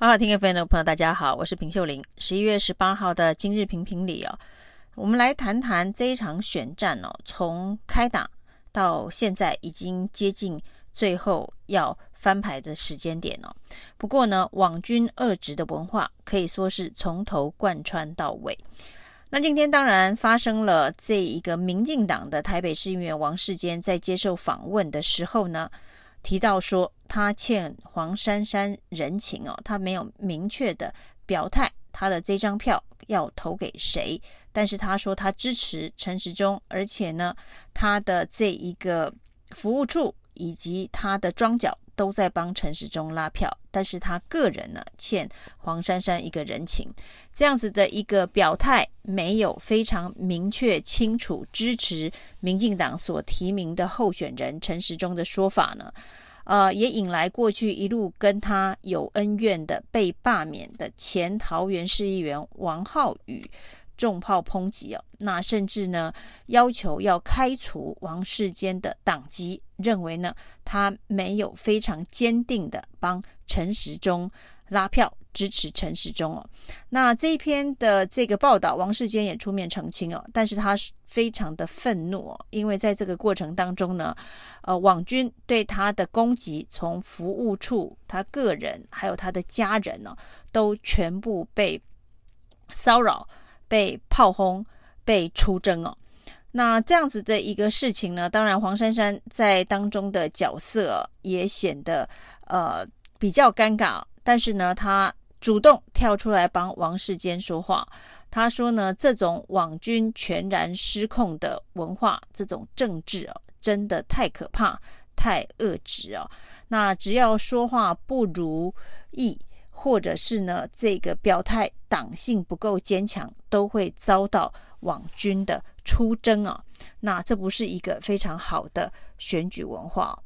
好好听 FM 的朋友，大家好，我是平秀玲。十一月十八号的今日评评理哦，我们来谈谈这一场选战哦，从开打到现在已经接近最后要翻牌的时间点哦。不过呢，网军恶质的文化可以说是从头贯穿到尾。那今天当然发生了这一个民进党的台北市议员王世坚在接受访问的时候呢，提到说他欠黄珊珊人情哦，他没有明确的表态他的这张票要投给谁，但是他说他支持陈时中，而且呢，他的这一个服务处以及他的庄脚都在帮陈时中拉票，但是他个人呢欠黄珊珊一个人情，这样子的一个表态没有非常明确清楚支持民进党所提名的候选人陈时中的说法呢，呃，也引来过去一路跟他有恩怨的被罢免的前桃园市议员王浩宇。重炮抨击哦，那甚至呢要求要开除王世坚的党籍，认为呢他没有非常坚定的帮陈时中拉票支持陈时中哦。那这一篇的这个报道，王世坚也出面澄清哦，但是他非常的愤怒哦，因为在这个过程当中呢，呃，网军对他的攻击，从服务处、他个人还有他的家人呢，都全部被骚扰。被炮轰、被出征哦，那这样子的一个事情呢，当然黄珊珊在当中的角色也显得呃比较尴尬。但是呢，他主动跳出来帮王世坚说话。他说呢，这种网军全然失控的文化，这种政治哦，真的太可怕、太恶质哦。那只要说话不如意。或者是呢，这个表态党性不够坚强，都会遭到网军的出征啊。那这不是一个非常好的选举文化。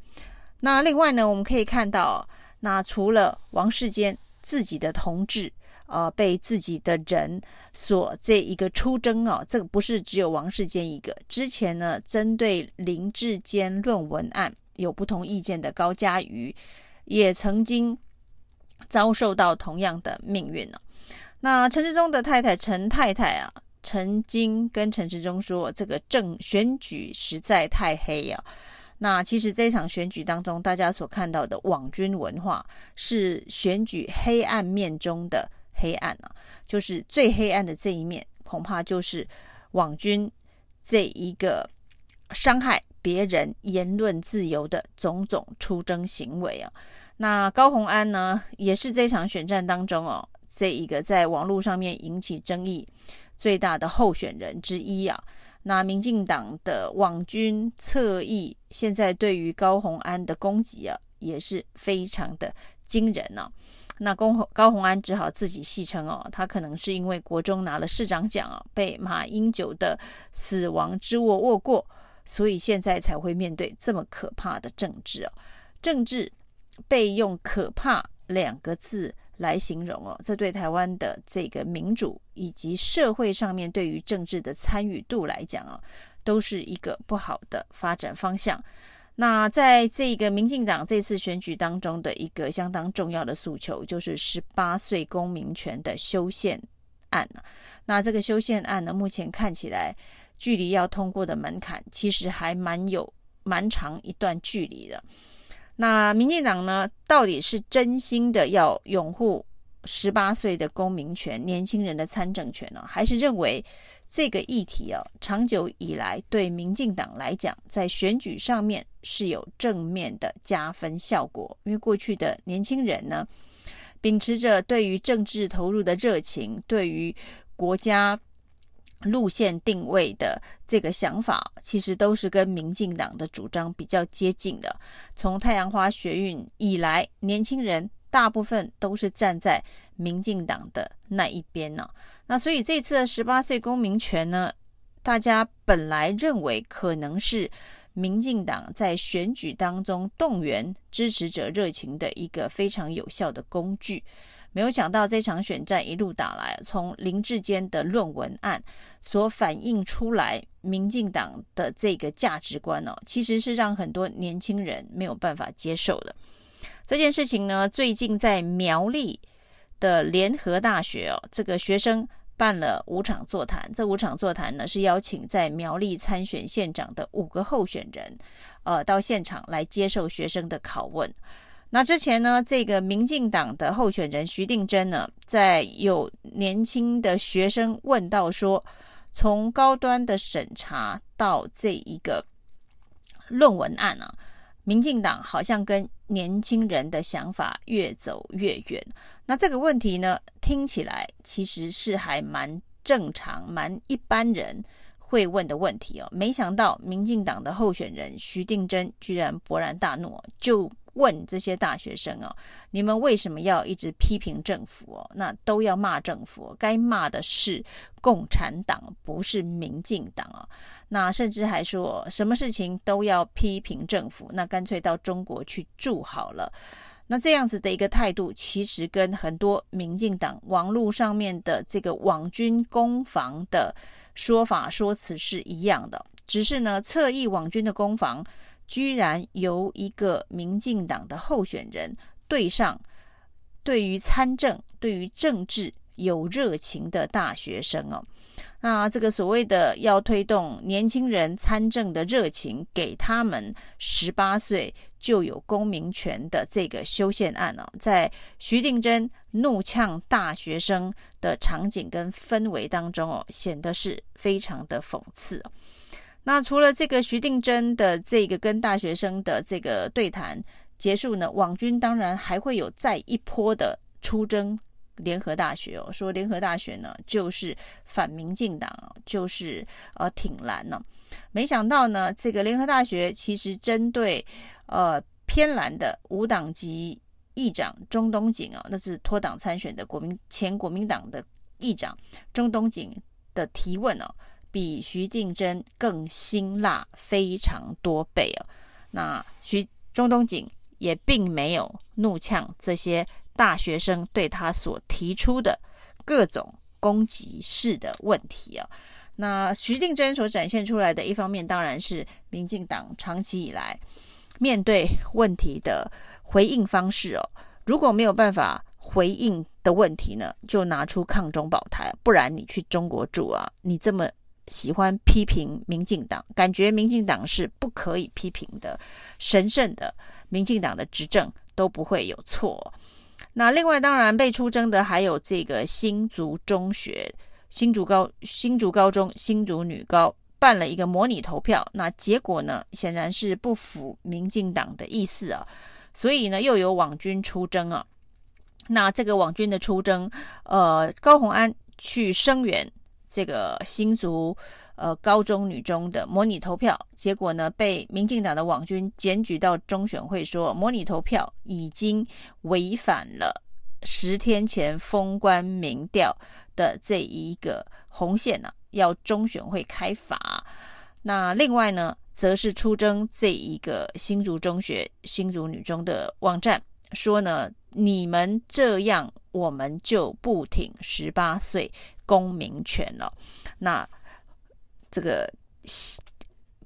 那另外呢，我们可以看到，那除了王世坚自己的同志啊、呃，被自己的人所这一个出征啊，这个不是只有王世坚一个。之前呢，针对林志坚论文案有不同意见的高嘉瑜，也曾经。遭受到同样的命运呢、那陈世忠的太太陈太太啊，曾经跟陈世忠说：“这个政选举实在太黑呀、啊。”那其实这场选举当中，大家所看到的网军文化是选举黑暗面中的黑暗啊，就是最黑暗的这一面，恐怕就是网军这一个伤害别人言论自由的种种出征行为啊。那高虹安呢，也是这场选战当中哦，这一个在网络上面引起争议最大的候选人之一啊。那民进党的网军侧翼现在对于高虹安的攻击啊，也是非常的惊人呢、啊。那高虹高虹安只好自己戏称哦，他可能是因为国中拿了市长奖啊，被马英九的死亡之握握过，所以现在才会面对这么可怕的政治啊，政治。被用“可怕”两个字来形容哦，这对台湾的这个民主以及社会上面对于政治的参与度来讲啊，都是一个不好的发展方向。那在这个民进党这次选举当中的一个相当重要的诉求，就是十八岁公民权的修宪案。那这个修宪案呢，目前看起来距离要通过的门槛，其实还蛮有蛮长一段距离的。那民进党呢，到底是真心的要拥护十八岁的公民权、年轻人的参政权呢，还是认为这个议题啊，长久以来对民进党来讲，在选举上面是有正面的加分效果？因为过去的年轻人呢，秉持着对于政治投入的热情，对于国家。路线定位的这个想法，其实都是跟民进党的主张比较接近的。从太阳花学运以来，年轻人大部分都是站在民进党的那一边呢。那所以这次的十八岁公民权呢，大家本来认为可能是民进党在选举当中动员支持者热情的一个非常有效的工具。没有想到这场选战一路打来，从林志坚的论文案所反映出来，民进党的这个价值观哦，其实是让很多年轻人没有办法接受的。这件事情呢，最近在苗栗的联合大学哦，这个学生办了五场座谈。这五场座谈呢，是邀请在苗栗参选县长的五个候选人，呃，到现场来接受学生的拷问。那之前呢，这个民进党的候选人徐定祯呢，在有年轻的学生问到说，从高端的审查到这一个论文案啊，民进党好像跟年轻人的想法越走越远。那这个问题呢，听起来其实是还蛮正常、蛮一般人会问的问题哦。没想到民进党的候选人徐定祯居然勃然大怒，就。问这些大学生哦，你们为什么要一直批评政府哦？那都要骂政府，该骂的是共产党，不是民进党啊。那甚至还说什么事情都要批评政府，那干脆到中国去住好了。那这样子的一个态度，其实跟很多民进党网络上面的这个网军攻防的说法说辞是一样的，只是呢，侧翼网军的攻防。居然由一个民进党的候选人对上对于参政、对于政治有热情的大学生哦，那这个所谓的要推动年轻人参政的热情，给他们十八岁就有公民权的这个修宪案哦，在徐定祯怒呛大学生的场景跟氛围当中哦，显得是非常的讽刺。那除了这个徐定祯的这个跟大学生的这个对谈结束呢，网军当然还会有再一波的出征联合大学哦，说联合大学呢就是反民进党，就是呃挺蓝呢。没想到呢，这个联合大学其实针对呃偏蓝的无党籍议长钟东锦啊，那是脱党参选的国民前国民党的议长钟东锦的提问哦。比徐定祯更辛辣非常多倍哦。那徐中东锦也并没有怒呛这些大学生对他所提出的各种攻击式的问题啊。那徐定祯所展现出来的一方面，当然是民进党长期以来面对问题的回应方式哦。如果没有办法回应的问题呢，就拿出抗中保台，不然你去中国住啊，你这么。喜欢批评民进党，感觉民进党是不可以批评的，神圣的民进党的执政都不会有错。那另外当然被出征的还有这个新竹中学、新竹高、新竹高中、新竹女高办了一个模拟投票，那结果呢显然是不符民进党的意思啊，所以呢又有网军出征啊。那这个网军的出征，呃，高虹安去声援。这个新竹呃高中女中的模拟投票结果呢，被民进党的网军检举到中选会，说模拟投票已经违反了十天前封关民调的这一个红线呢、啊，要中选会开罚。那另外呢，则是出征这一个新竹中学、新竹女中的网站，说呢，你们这样，我们就不挺十八岁。公民权了，那这个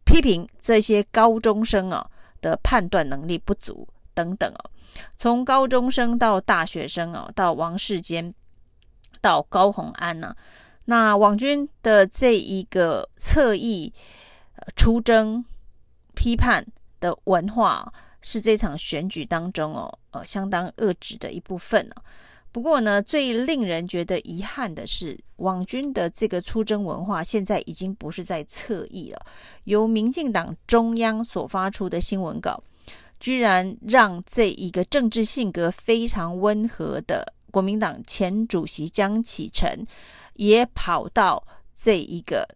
批评这些高中生啊的判断能力不足等等哦，从高中生到大学生啊，到王世坚，到高虹安呐，那网军的这一个侧翼出征批判的文化，是这场选举当中哦，呃，相当遏制的一部分呢。不过呢，最令人觉得遗憾的是，网军的这个出征文化现在已经不是在侧翼了。由民进党中央所发出的新闻稿，居然让这一个政治性格非常温和的国民党前主席江启臣，也跑到这一个。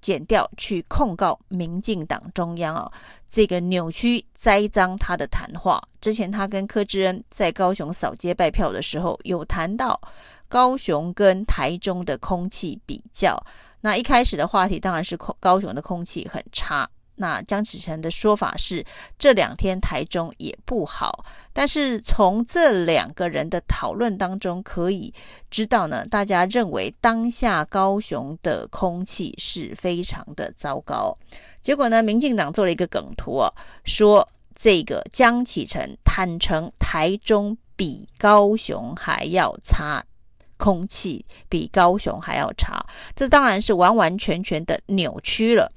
剪掉去控告民进党中央哦，这个扭曲栽赃他的谈话。之前他跟柯志恩在高雄扫街拜票的时候，有谈到高雄跟台中的空气比较。那一开始的话题当然是空高雄的空气很差。那江启臣的说法是，这两天台中也不好，但是从这两个人的讨论当中可以知道呢，大家认为当下高雄的空气是非常的糟糕。结果呢，民进党做了一个梗图啊，说这个江启臣坦承台中比高雄还要差，空气比高雄还要差，这当然是完完全全的扭曲了。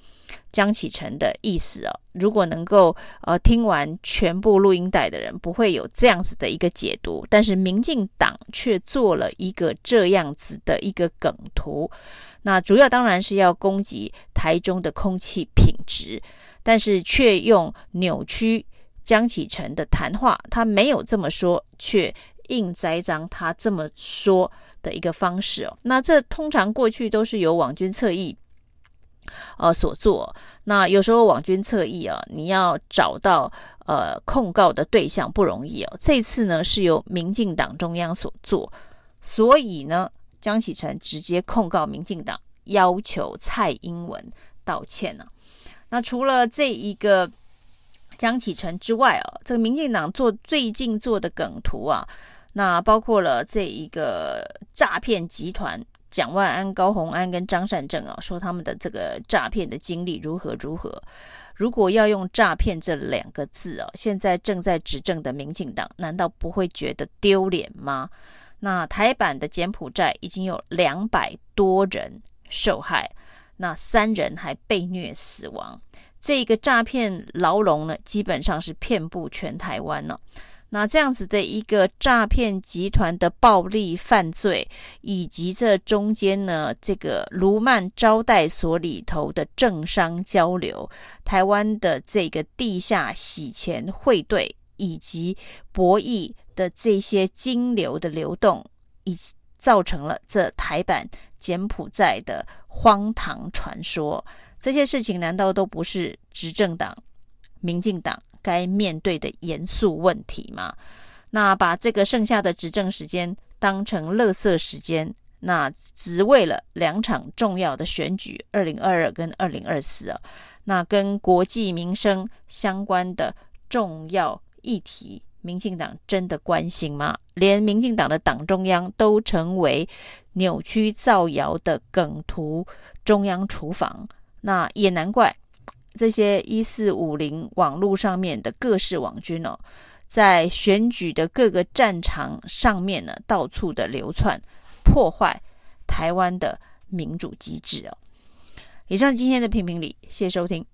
江启臣的意思哦。如果能够呃听完全部录音带的人，不会有这样子的一个解读，但是民进党却做了一个这样子的一个梗图，那主要当然是要攻击台中的空气品质，但是却用扭曲江启臣的谈话，他没有这么说，却硬栽赃他这么说的一个方式哦。那这通常过去都是由网军侧翼。呃，所做，那有时候网军侧翼啊，你要找到呃控告的对象不容易哦。这次呢是由民进党中央所做，所以呢，江启臣直接控告民进党，要求蔡英文道歉呢、啊。那除了这一个江启臣之外哦，这个民进党做最近做的梗图啊，那包括了这一个诈骗集团。蒋万安、高洪安跟张善政啊，说他们的这个诈骗的经历如何如何。如果要用诈骗这两个字啊，现在正在执政的民进党难道不会觉得丢脸吗？那台版的柬埔寨已经有两百多人受害，那三人还被虐死亡。这个诈骗牢笼呢，基本上是遍布全台湾呢。那这样子的一个诈骗集团的暴力犯罪，以及这中间呢，这个卢曼招待所里头的政商交流，台湾的这个地下洗钱汇兑，以及博弈的这些金流的流动，以及造成了这台版柬埔寨的荒唐传说。这些事情难道都不是执政党民进党该面对的严肃问题吗？那把这个剩下的执政时间当成垃圾时间，那只为了两场重要的选举，二零二二跟二零二四啊，那跟国计民生相关的重要议题，民进党真的关心吗？连民进党的党中央都成为扭曲造谣的梗图中央厨房，那也难怪。这些一四五零网络上面的各式网军哦，在选举的各个战场上面呢，到处的流窜，破坏台湾的民主机制哦。以上今天的评评理，谢谢收听。